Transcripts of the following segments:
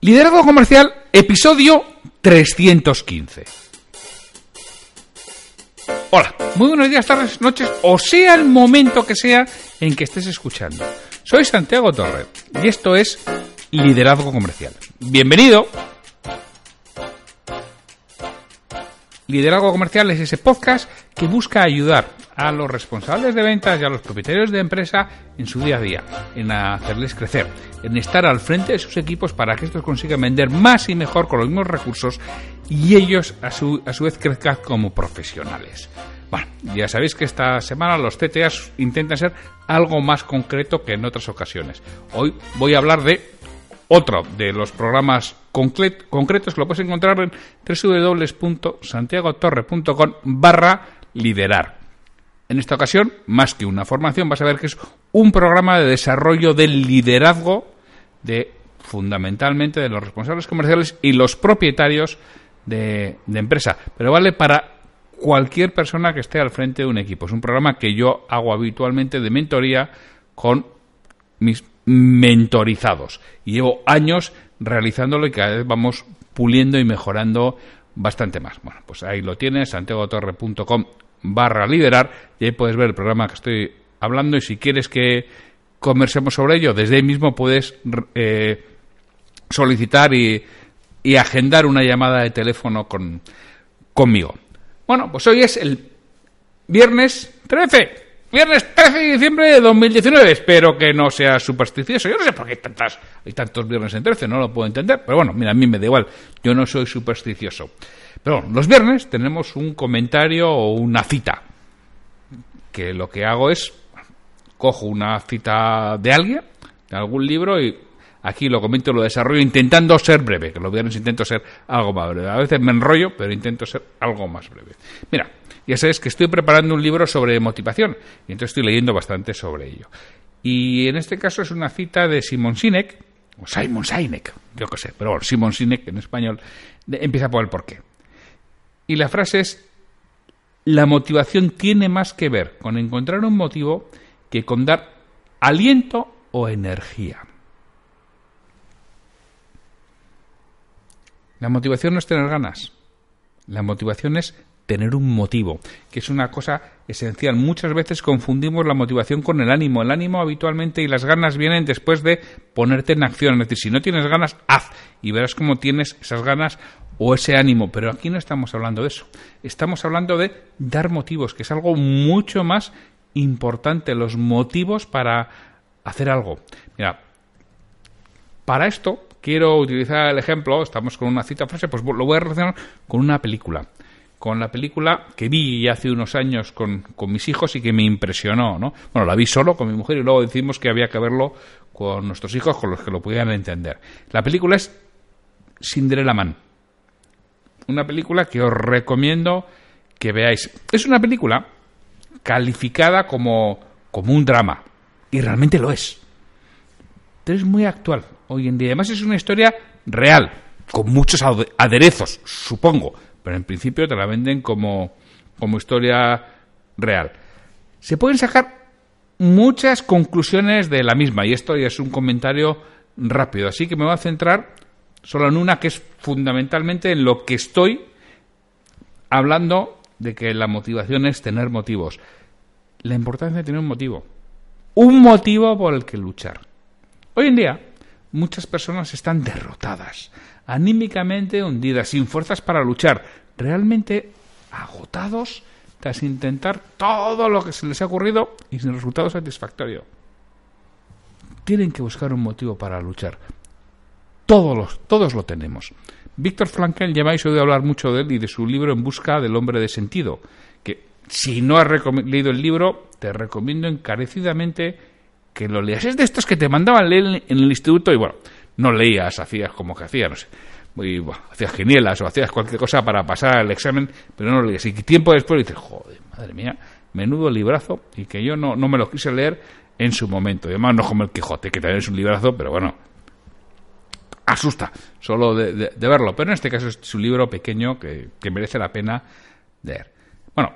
Liderazgo Comercial, episodio 315. Hola, muy buenos días, tardes, noches, o sea el momento que sea en que estés escuchando. Soy Santiago Torre y esto es Liderazgo Comercial. Bienvenido. Liderazgo Comercial es ese podcast que busca ayudar a los responsables de ventas y a los propietarios de empresa en su día a día, en hacerles crecer, en estar al frente de sus equipos para que estos consigan vender más y mejor con los mismos recursos y ellos a su, a su vez crezcan como profesionales. Bueno, ya sabéis que esta semana los TTAs intentan ser algo más concreto que en otras ocasiones. Hoy voy a hablar de otro de los programas concretos que lo puedes encontrar en www.santiagotorre.com barra liderar. En esta ocasión, más que una formación, vas a ver que es un programa de desarrollo del liderazgo de fundamentalmente de los responsables comerciales y los propietarios de, empresa. Pero vale para cualquier persona que esté al frente de un equipo. Es un programa que yo hago habitualmente de mentoría con mis mentorizados. Y llevo años realizándolo y cada vez vamos puliendo y mejorando bastante más. Bueno, pues ahí lo tienes, santiagotorre.com barra liderar y ahí puedes ver el programa que estoy hablando y si quieres que conversemos sobre ello, desde ahí mismo puedes eh, solicitar y, y, agendar una llamada de teléfono con, conmigo. Bueno, pues hoy es el viernes 13 Viernes 13 de diciembre de 2019. Espero que no sea supersticioso. Yo no sé por qué hay, tantas, hay tantos viernes en 13, no lo puedo entender. Pero bueno, mira, a mí me da igual. Yo no soy supersticioso. Pero bueno, los viernes tenemos un comentario o una cita. Que lo que hago es, cojo una cita de alguien, de algún libro, y aquí lo comento, lo desarrollo intentando ser breve. Que los viernes intento ser algo más breve. A veces me enrollo, pero intento ser algo más breve. Mira, ya sabes que estoy preparando un libro sobre motivación y entonces estoy leyendo bastante sobre ello. Y en este caso es una cita de Simon Sinek, o Simon Sinek, yo qué sé, pero bueno, Simon Sinek en español empieza por el porqué. Y la frase es, la motivación tiene más que ver con encontrar un motivo que con dar aliento o energía. La motivación no es tener ganas. La motivación es tener un motivo, que es una cosa esencial. Muchas veces confundimos la motivación con el ánimo. El ánimo habitualmente y las ganas vienen después de ponerte en acción. Es decir, si no tienes ganas, haz y verás cómo tienes esas ganas o ese ánimo. Pero aquí no estamos hablando de eso. Estamos hablando de dar motivos, que es algo mucho más importante, los motivos para hacer algo. Mira, para esto quiero utilizar el ejemplo, estamos con una cita frase, pues lo voy a relacionar con una película con la película que vi hace unos años con, con, mis hijos y que me impresionó, ¿no? Bueno, la vi solo con mi mujer y luego decimos que había que verlo con nuestros hijos, con los que lo pudieran entender. La película es Cinderella Man. Una película que os recomiendo que veáis. Es una película calificada como, como un drama. Y realmente lo es. Es muy actual hoy en día. Además es una historia real, con muchos aderezos, supongo pero en principio te la venden como, como historia real. Se pueden sacar muchas conclusiones de la misma, y esto ya es un comentario rápido, así que me voy a centrar solo en una que es fundamentalmente en lo que estoy hablando de que la motivación es tener motivos. La importancia de tener un motivo. Un motivo por el que luchar. Hoy en día, muchas personas están derrotadas, anímicamente hundidas, sin fuerzas para luchar, realmente agotados tras intentar todo lo que se les ha ocurrido y sin resultado satisfactorio. Tienen que buscar un motivo para luchar. Todos, los, todos lo tenemos. Víctor Frankl, ya habéis oído hablar mucho de él y de su libro En busca del hombre de sentido, que si no has leído el libro, te recomiendo encarecidamente que lo leas. Es de estos que te mandaban leer en el instituto y bueno, no leías, hacías como que hacías, no sé, muy, hacías genielas o hacías cualquier cosa para pasar el examen, pero no lo leías. Y tiempo después dices, joder, madre mía, menudo librazo, y que yo no, no me lo quise leer en su momento. Y además no como el Quijote, que también es un librazo, pero bueno, asusta solo de, verlo. Pero en este caso es un libro pequeño que, que merece la pena leer. Bueno,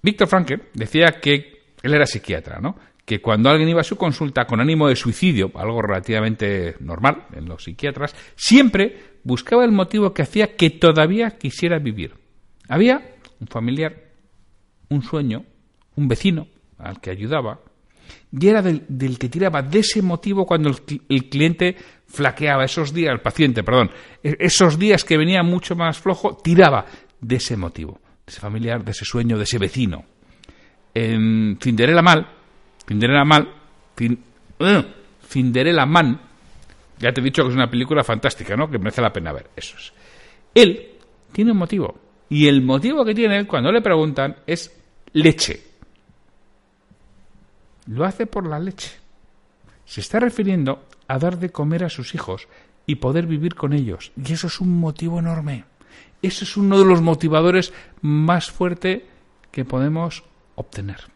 Víctor Frankel decía que él era psiquiatra, ¿no? Que cuando alguien iba a su consulta con ánimo de suicidio, algo relativamente normal en los psiquiatras, siempre buscaba el motivo que hacía que todavía quisiera vivir. Había un familiar, un sueño, un vecino al que ayudaba, y era del, que tiraba de ese motivo cuando el, cliente flaqueaba, esos días, el paciente, perdón, e, esos días que venía mucho más flojo, tiraba de ese motivo, de ese familiar, de ese sueño, de ese vecino. En Cinderella Mal, Cinderella Mal, fin, Man, ya te he dicho que es una película fantástica, ¿no? Que merece la pena ver, eso es. Él tiene un motivo, y el motivo que tiene él cuando le preguntan es leche. Lo hace por la leche. Se está refiriendo a dar de comer a sus hijos y poder vivir con ellos. Y eso es un motivo enorme. Eso es uno de los motivadores más fuertes que podemos obtener.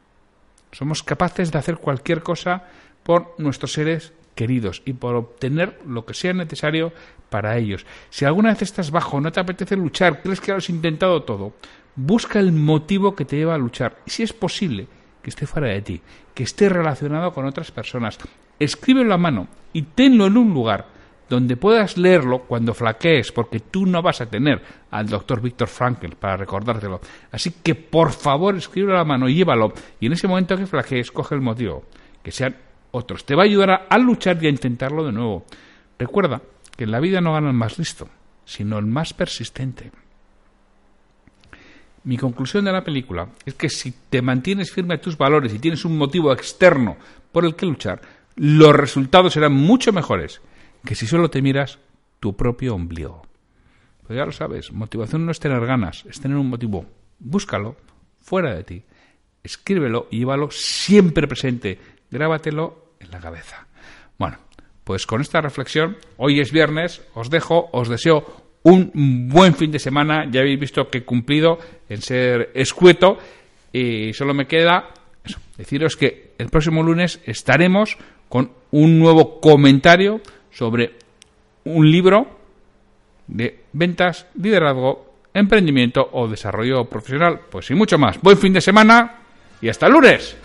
Somos capaces de hacer cualquier cosa por nuestros seres queridos y por obtener lo que sea necesario para ellos. Si alguna vez estás bajo, no te apetece luchar, crees que lo has intentado todo, busca el motivo que te lleva a luchar. Y si es posible, que esté fuera de ti, que esté relacionado con otras personas. Escríbelo a mano y tenlo en un lugar donde puedas leerlo cuando flaquees, porque tú no vas a tener al doctor Víctor Frankel para recordártelo. Así que por favor escríbelo a mano y llévalo. Y en ese momento que flaquees, coge el motivo, que sean otros. Te va a ayudar a, luchar y a intentarlo de nuevo. Recuerda que en la vida no gana el más listo, sino el más persistente. Mi conclusión de la película es que si te mantienes firme a tus valores y tienes un motivo externo por el que luchar, los resultados serán mucho mejores que si solo te miras tu propio ombligo. Pues ya lo sabes, motivación no es tener ganas, es tener un motivo. Búscalo fuera de ti, escríbelo y llévalo siempre presente, grábatelo en la cabeza. Bueno, pues con esta reflexión, hoy es viernes, os dejo, os deseo un buen fin de semana. Ya habéis visto que he cumplido en ser escueto y solo me queda deciros que el próximo lunes estaremos con un nuevo comentario sobre un libro de ventas, liderazgo, emprendimiento o desarrollo profesional. Pues y mucho más. Buen fin de semana y hasta lunes.